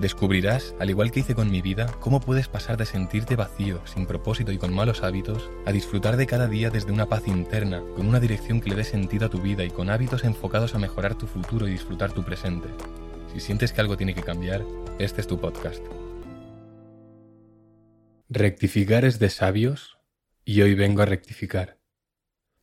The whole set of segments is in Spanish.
Descubrirás, al igual que hice con mi vida, cómo puedes pasar de sentirte vacío, sin propósito y con malos hábitos, a disfrutar de cada día desde una paz interna, con una dirección que le dé sentido a tu vida y con hábitos enfocados a mejorar tu futuro y disfrutar tu presente. Si sientes que algo tiene que cambiar, este es tu podcast. Rectificar es de sabios y hoy vengo a rectificar.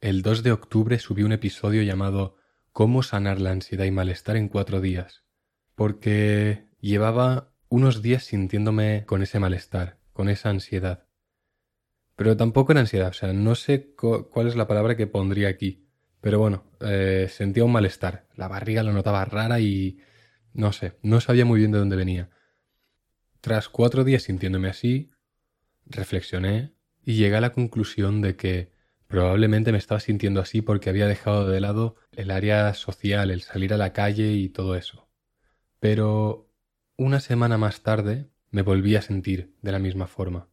El 2 de octubre subí un episodio llamado Cómo sanar la ansiedad y malestar en cuatro días, porque Llevaba unos días sintiéndome con ese malestar, con esa ansiedad. Pero tampoco era ansiedad, o sea, no sé cuál es la palabra que pondría aquí. Pero bueno, eh, sentía un malestar. La barriga la notaba rara y... no sé, no sabía muy bien de dónde venía. Tras cuatro días sintiéndome así, reflexioné y llegué a la conclusión de que probablemente me estaba sintiendo así porque había dejado de lado el área social, el salir a la calle y todo eso. Pero una semana más tarde me volví a sentir de la misma forma,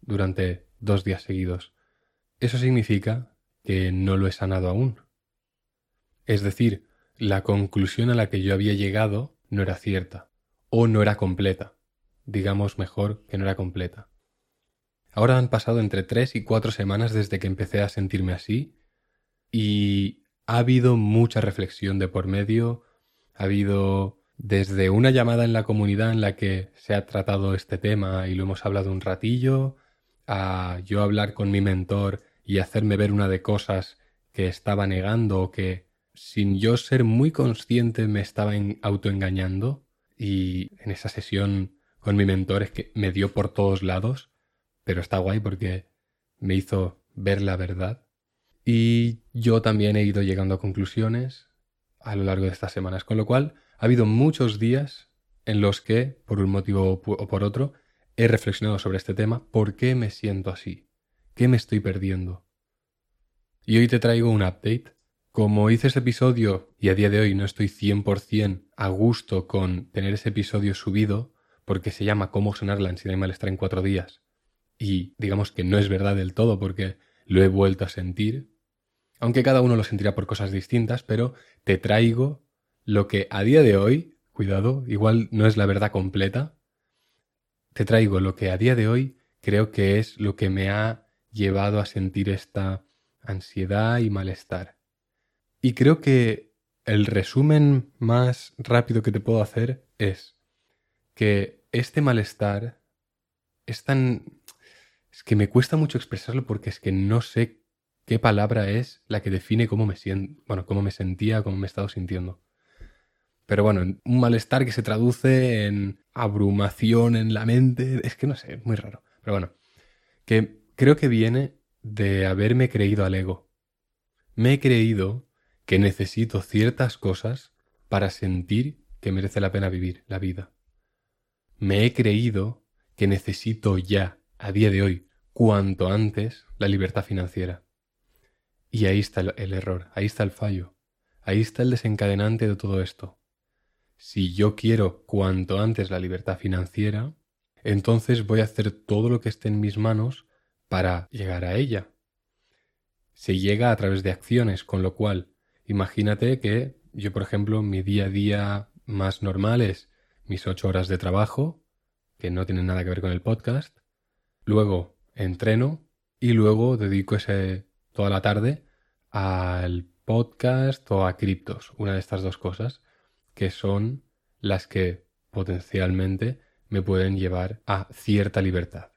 durante dos días seguidos. Eso significa que no lo he sanado aún. Es decir, la conclusión a la que yo había llegado no era cierta, o no era completa. Digamos mejor que no era completa. Ahora han pasado entre tres y cuatro semanas desde que empecé a sentirme así, y ha habido mucha reflexión de por medio, ha habido desde una llamada en la comunidad en la que se ha tratado este tema y lo hemos hablado un ratillo, a yo hablar con mi mentor y hacerme ver una de cosas que estaba negando o que sin yo ser muy consciente me estaba autoengañando y en esa sesión con mi mentor es que me dio por todos lados, pero está guay porque me hizo ver la verdad. Y yo también he ido llegando a conclusiones a lo largo de estas semanas, con lo cual ha habido muchos días en los que, por un motivo o por otro, he reflexionado sobre este tema, ¿por qué me siento así? ¿Qué me estoy perdiendo? Y hoy te traigo un update. Como hice ese episodio y a día de hoy no estoy 100% a gusto con tener ese episodio subido, porque se llama Cómo sonar la ansiedad y malestar en cuatro días, y digamos que no es verdad del todo porque lo he vuelto a sentir, aunque cada uno lo sentirá por cosas distintas, pero te traigo lo que a día de hoy, cuidado, igual no es la verdad completa, te traigo lo que a día de hoy creo que es lo que me ha llevado a sentir esta ansiedad y malestar. Y creo que el resumen más rápido que te puedo hacer es que este malestar es tan... es que me cuesta mucho expresarlo porque es que no sé qué palabra es la que define cómo me siento, bueno, cómo me sentía, cómo me he estado sintiendo. Pero bueno, un malestar que se traduce en abrumación en la mente. Es que no sé, es muy raro. Pero bueno, que creo que viene de haberme creído al ego. Me he creído que necesito ciertas cosas para sentir que merece la pena vivir la vida. Me he creído que necesito ya, a día de hoy, cuanto antes, la libertad financiera. Y ahí está el, error, ahí está el fallo, ahí está el desencadenante de todo esto si yo quiero cuanto antes la libertad financiera, entonces voy a hacer todo lo que esté en mis manos para llegar a ella. Se llega a través de acciones, con lo cual, imagínate que yo, por ejemplo, mi día a día más normal es mis ocho horas de trabajo, que no tienen nada que ver con el podcast, luego entreno y luego dedico ese, toda la tarde al podcast o a criptos, una de estas dos cosas que son las que potencialmente me pueden llevar a cierta libertad.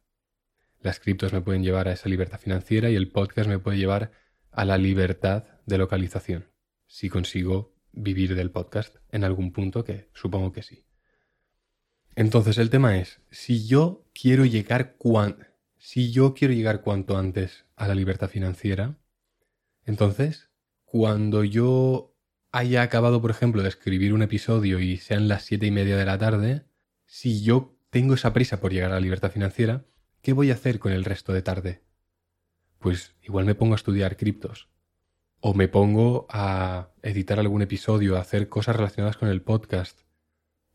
Las criptos me pueden llevar a esa libertad financiera y el podcast me puede llevar a la libertad de localización, si consigo vivir del podcast en algún punto, que supongo que sí. Entonces el tema es, si yo quiero llegar si yo quiero llegar cuanto antes a la libertad financiera, entonces cuando yo haya acabado, por ejemplo, de escribir un episodio y sean las siete y media de la tarde, si yo tengo esa prisa por llegar a la libertad financiera, ¿qué voy a hacer con el resto de tarde? Pues igual me pongo a estudiar criptos. o me pongo a editar algún episodio, a hacer cosas relacionadas con el podcast.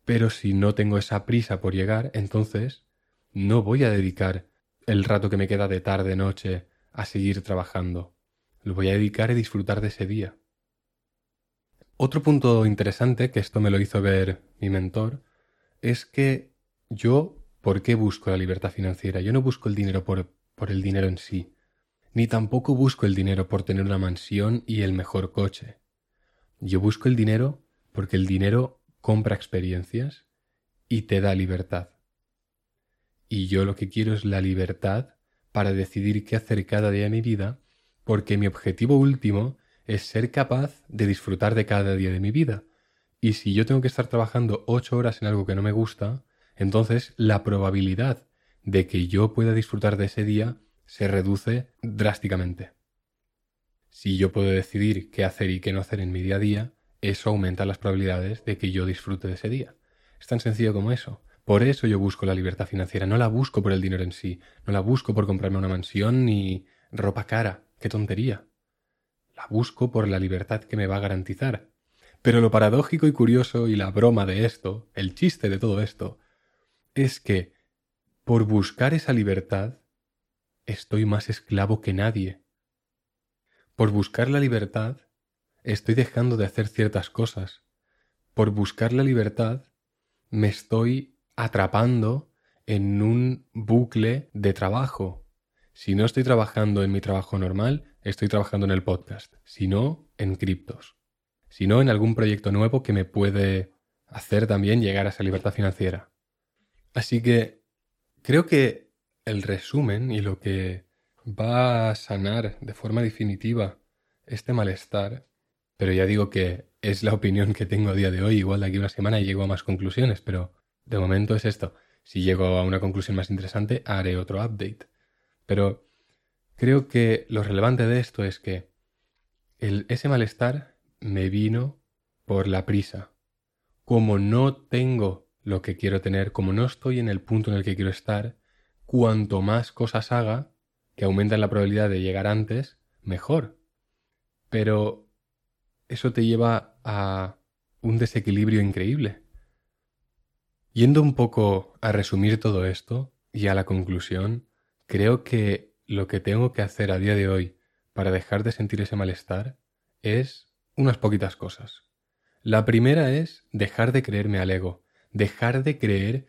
Pero si no tengo esa prisa por llegar, entonces no voy a dedicar el rato que me queda de tarde, noche, a seguir trabajando. Lo voy a dedicar a disfrutar de ese día. Otro punto interesante, que esto me lo hizo ver mi mentor, es que yo, ¿por qué busco la libertad financiera? Yo no busco el dinero por, por el dinero en sí, ni tampoco busco el dinero por tener una mansión y el mejor coche. Yo busco el dinero porque el dinero compra experiencias y te da libertad. Y yo lo que quiero es la libertad para decidir qué hacer cada día de mi vida, porque mi objetivo último es ser capaz de disfrutar de cada día de mi vida. Y si yo tengo que estar trabajando ocho horas en algo que no me gusta, entonces la probabilidad de que yo pueda disfrutar de ese día se reduce drásticamente. Si yo puedo decidir qué hacer y qué no hacer en mi día a día, eso aumenta las probabilidades de que yo disfrute de ese día. Es tan sencillo como eso. Por eso yo busco la libertad financiera, no la busco por el dinero en sí, no la busco por comprarme una mansión ni ropa cara, qué tontería. La busco por la libertad que me va a garantizar. Pero lo paradójico y curioso y la broma de esto, el chiste de todo esto, es que por buscar esa libertad estoy más esclavo que nadie. Por buscar la libertad estoy dejando de hacer ciertas cosas. Por buscar la libertad me estoy atrapando en un bucle de trabajo. Si no estoy trabajando en mi trabajo normal, estoy trabajando en el podcast. Si no, en criptos. Si no, en algún proyecto nuevo que me puede hacer también llegar a esa libertad financiera. Así que creo que el resumen y lo que va a sanar de forma definitiva este malestar, pero ya digo que es la opinión que tengo a día de hoy, igual de aquí a una semana llego a más conclusiones, pero de momento es esto. Si llego a una conclusión más interesante, haré otro update. Pero creo que lo relevante de esto es que el, ese malestar me vino por la prisa. Como no tengo lo que quiero tener, como no estoy en el punto en el que quiero estar, cuanto más cosas haga, que aumentan la probabilidad de llegar antes, mejor. Pero eso te lleva a un desequilibrio increíble. Yendo un poco a resumir todo esto y a la conclusión, creo que lo que tengo que hacer a día de hoy para dejar de sentir ese malestar es unas poquitas cosas. La primera es dejar de creerme al ego, dejar de creer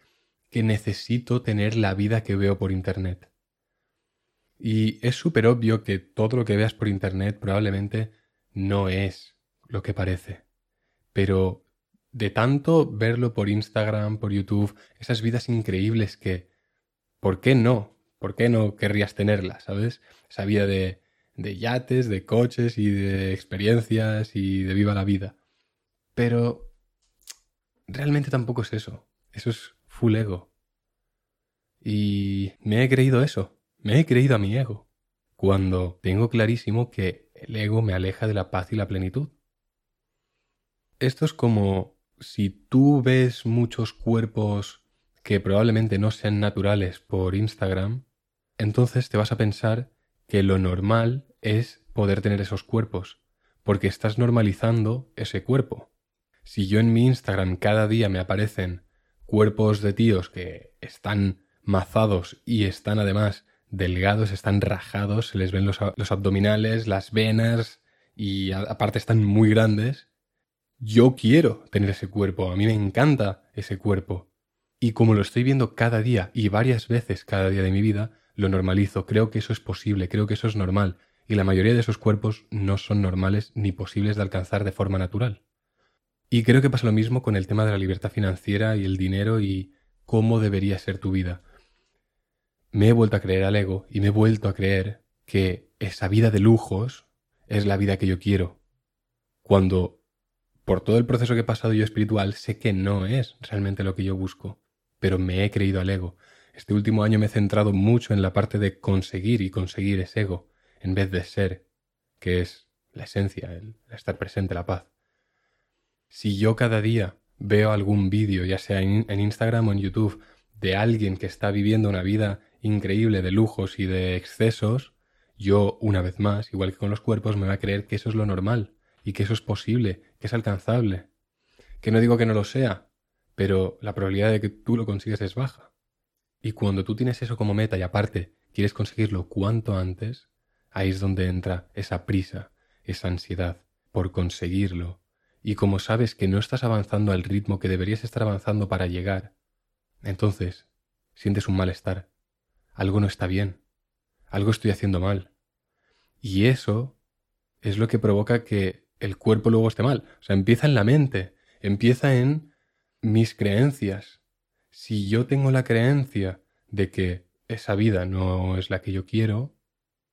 que necesito tener la vida que veo por Internet. Y es súper obvio que todo lo que veas por Internet probablemente no es lo que parece. Pero de tanto verlo por Instagram, por YouTube, esas vidas increíbles que, ¿por qué no? ¿Por qué no querrías tenerlas, sabes? Esa vida de, de yates, de coches y de experiencias y de viva la vida. Pero realmente tampoco es eso. Eso es full ego. Y me he creído eso. Me he creído a mi ego. Cuando tengo clarísimo que el ego me aleja de la paz y la plenitud. Esto es como si tú ves muchos cuerpos que probablemente no sean naturales por Instagram, entonces te vas a pensar que lo normal es poder tener esos cuerpos, porque estás normalizando ese cuerpo. Si yo en mi Instagram cada día me aparecen cuerpos de tíos que están mazados y están además delgados, están rajados, se les ven los, abdominales, las venas y aparte están muy grandes, yo quiero tener ese cuerpo, a mí me encanta ese cuerpo. Y como lo estoy viendo cada día y varias veces cada día de mi vida, lo normalizo, creo que eso es posible, creo que eso es normal, y la mayoría de esos cuerpos no son normales ni posibles de alcanzar de forma natural. Y creo que pasa lo mismo con el tema de la libertad financiera y el dinero y cómo debería ser tu vida. Me he vuelto a creer al ego y me he vuelto a creer que esa vida de lujos es la vida que yo quiero. Cuando por todo el proceso que he pasado yo espiritual, sé que no es realmente lo que yo busco, pero me he creído al ego. Este último año me he centrado mucho en la parte de conseguir y conseguir ese ego, en vez de ser, que es la esencia, el, estar presente, la paz. Si yo cada día veo algún vídeo, ya sea en Instagram o en YouTube, de alguien que está viviendo una vida increíble de lujos y de excesos, yo, una vez más, igual que con los cuerpos, me voy a creer que eso es lo normal y que eso es posible, que es alcanzable. Que no digo que no lo sea, pero la probabilidad de que tú lo consigues es baja. Y cuando tú tienes eso como meta y aparte quieres conseguirlo cuanto antes, ahí es donde entra esa prisa, esa ansiedad por conseguirlo. Y como sabes que no estás avanzando al ritmo que deberías estar avanzando para llegar, entonces sientes un malestar. Algo no está bien. Algo estoy haciendo mal. Y eso es lo que provoca que el cuerpo luego esté mal. O sea, empieza en la mente, empieza en mis creencias. Si yo tengo la creencia de que esa vida no es la que yo quiero,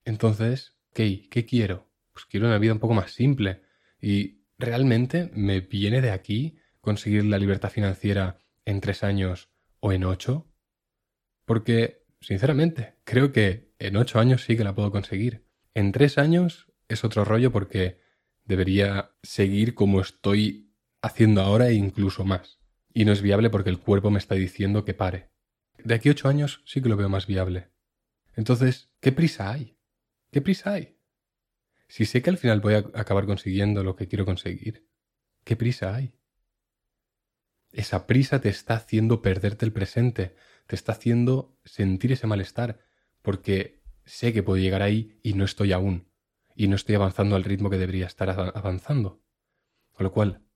entonces, ¿qué? ¿Qué quiero? Pues quiero una vida un poco más simple. Y realmente me viene de aquí conseguir la libertad financiera en tres años o en ocho. Porque, sinceramente, creo que en ocho años sí que la puedo conseguir. En tres años es otro rollo porque debería seguir como estoy haciendo ahora e incluso más. Y no es viable porque el cuerpo me está diciendo que pare. De aquí a ocho años sí que lo veo más viable. Entonces, ¿qué prisa hay? ¿Qué prisa hay? Si sé que al final voy a acabar consiguiendo lo que quiero conseguir, ¿qué prisa hay? Esa prisa te está haciendo perderte el presente, te está haciendo sentir ese malestar, porque sé que puedo llegar ahí y no estoy aún, y no estoy avanzando al ritmo que debería estar avanzando. Con lo cual,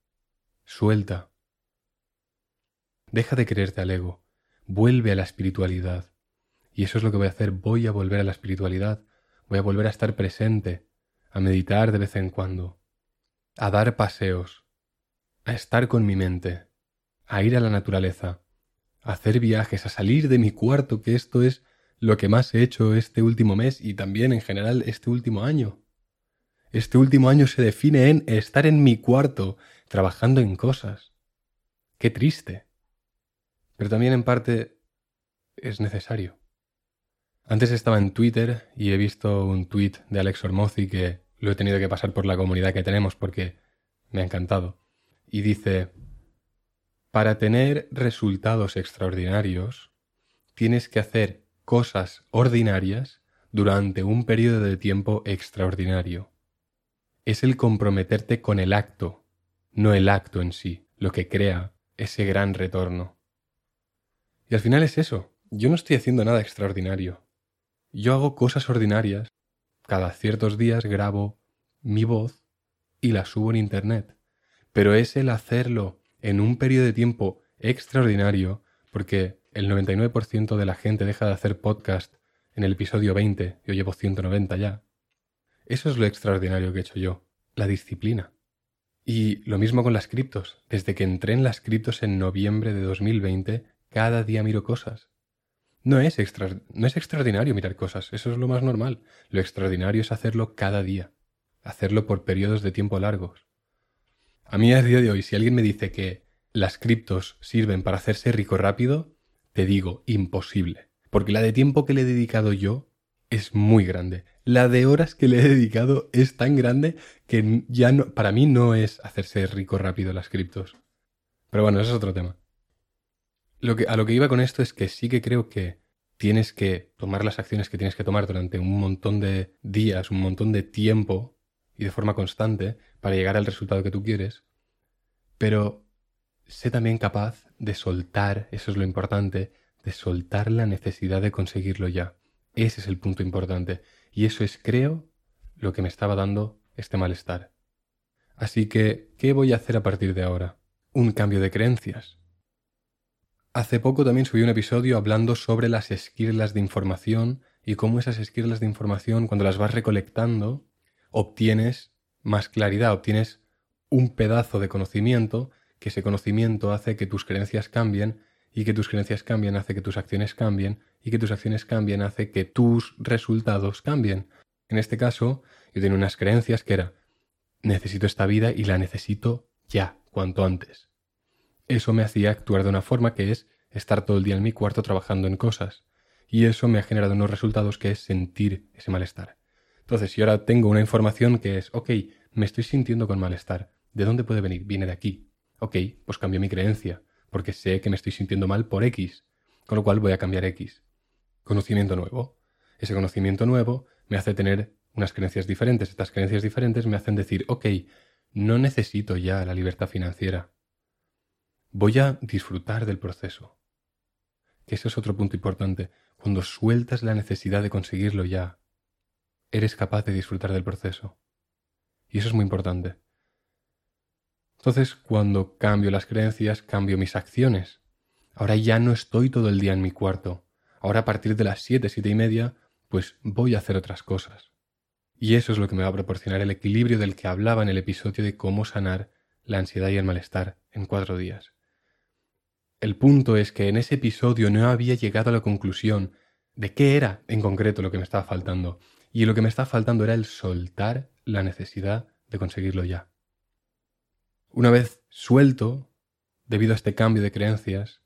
suelta. Deja de creerte al ego, vuelve a la espiritualidad. Y eso es lo que voy a hacer, voy a volver a la espiritualidad, voy a volver a estar presente, a meditar de vez en cuando, a dar paseos, a estar con mi mente, a ir a la naturaleza, a hacer viajes, a salir de mi cuarto, que esto es lo que más he hecho este último mes y también en general este último año. Este último año se define en estar en mi cuarto, trabajando en cosas. Qué triste. Pero también en parte es necesario. Antes estaba en Twitter y he visto un tweet de Alex Ormozzi que lo he tenido que pasar por la comunidad que tenemos porque me ha encantado. Y dice, para tener resultados extraordinarios, tienes que hacer cosas ordinarias durante un periodo de tiempo extraordinario. Es el comprometerte con el acto, no el acto en sí, lo que crea ese gran retorno. Y al final es eso, yo no estoy haciendo nada extraordinario. Yo hago cosas ordinarias, cada ciertos días grabo mi voz y la subo en Internet, pero es el hacerlo en un periodo de tiempo extraordinario, porque el 99% de la gente deja de hacer podcast en el episodio 20, yo llevo 190 ya. Eso es lo extraordinario que he hecho yo, la disciplina. Y lo mismo con las criptos. Desde que entré en las criptos en noviembre de 2020, cada día miro cosas. No es, no es extraordinario mirar cosas, eso es lo más normal. Lo extraordinario es hacerlo cada día, hacerlo por periodos de tiempo largos. A mí a día de hoy, si alguien me dice que las criptos sirven para hacerse rico rápido, te digo imposible. Porque la de tiempo que le he dedicado yo es muy grande. La de horas que le he dedicado es tan grande que ya no, para mí no es hacerse rico rápido las criptos. Pero bueno, ese es otro tema. Lo que, a lo que iba con esto es que sí que creo que tienes que tomar las acciones que tienes que tomar durante un montón de días, un montón de tiempo y de forma constante para llegar al resultado que tú quieres, pero sé también capaz de soltar, eso es lo importante, de soltar la necesidad de conseguirlo ya. Ese es el punto importante. Y eso es, creo, lo que me estaba dando este malestar. Así que, ¿qué voy a hacer a partir de ahora? Un cambio de creencias. Hace poco también subí un episodio hablando sobre las esquirlas de información y cómo esas esquirlas de información, cuando las vas recolectando, obtienes más claridad, obtienes un pedazo de conocimiento, que ese conocimiento hace que tus creencias cambien, y que tus creencias cambien hace que tus acciones cambien, y que tus acciones cambien hace que tus resultados cambien. En este caso, yo tenía unas creencias que era, necesito esta vida y la necesito ya, cuanto antes. Eso me hacía actuar de una forma que es estar todo el día en mi cuarto trabajando en cosas, y eso me ha generado unos resultados que es sentir ese malestar. Entonces, si ahora tengo una información que es, ok, me estoy sintiendo con malestar, ¿de dónde puede venir? Viene de aquí. Ok, pues cambio mi creencia, porque sé que me estoy sintiendo mal por X, con lo cual voy a cambiar X. Conocimiento nuevo. Ese conocimiento nuevo me hace tener unas creencias diferentes. Estas creencias diferentes me hacen decir, ok, no necesito ya la libertad financiera. Voy a disfrutar del proceso. Que ese es otro punto importante. Cuando sueltas la necesidad de conseguirlo ya, eres capaz de disfrutar del proceso. Y eso es muy importante. Entonces, cuando cambio las creencias, cambio mis acciones. Ahora ya no estoy todo el día en mi cuarto. Ahora a partir de las siete, siete y media, pues voy a hacer otras cosas. Y eso es lo que me va a proporcionar el equilibrio del que hablaba en el episodio de cómo sanar la ansiedad y el malestar en cuatro días. El punto es que en ese episodio no había llegado a la conclusión de qué era en concreto lo que me estaba faltando. Y lo que me estaba faltando era el soltar la necesidad de conseguirlo ya. Una vez suelto, debido a este cambio de creencias,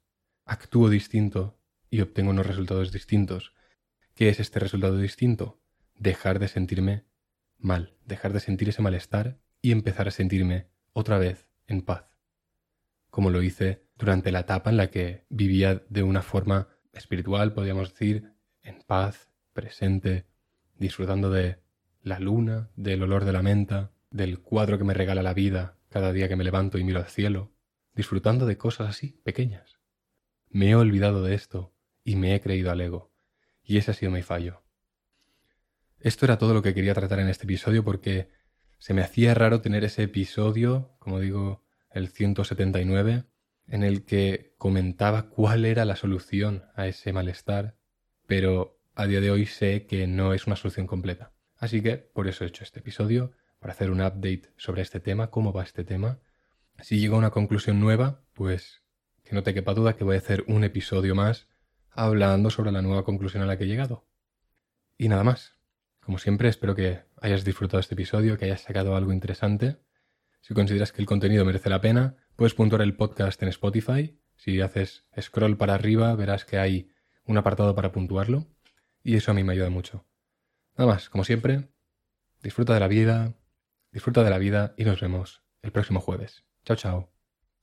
actúo distinto y obtengo unos resultados distintos. ¿Qué es este resultado distinto? Dejar de sentirme mal, dejar de sentir ese malestar y empezar a sentirme otra vez en paz, como lo hice durante la etapa en la que vivía de una forma espiritual, podríamos decir, en paz, presente, disfrutando de la luna, del olor de la menta, del cuadro que me regala la vida cada día que me levanto y miro al cielo, disfrutando de cosas así, pequeñas. Me he olvidado de esto y me he creído al ego, y ese ha sido mi fallo. Esto era todo lo que quería tratar en este episodio porque se me hacía raro tener ese episodio, como digo, el 179, en el que comentaba cuál era la solución a ese malestar, pero a día de hoy sé que no es una solución completa. Así que por eso he hecho este episodio, para hacer un update sobre este tema, cómo va este tema. Si llego a una conclusión nueva, pues que no te quepa duda que voy a hacer un episodio más hablando sobre la nueva conclusión a la que he llegado. Y nada más. Como siempre, espero que hayas disfrutado este episodio, que hayas sacado algo interesante. Si consideras que el contenido merece la pena, puedes puntuar el podcast en Spotify. Si haces scroll para arriba, verás que hay un apartado para puntuarlo. Y eso a mí me ayuda mucho. Nada más, como siempre, disfruta de la vida, disfruta de la vida y nos vemos el próximo jueves. Chao, chao.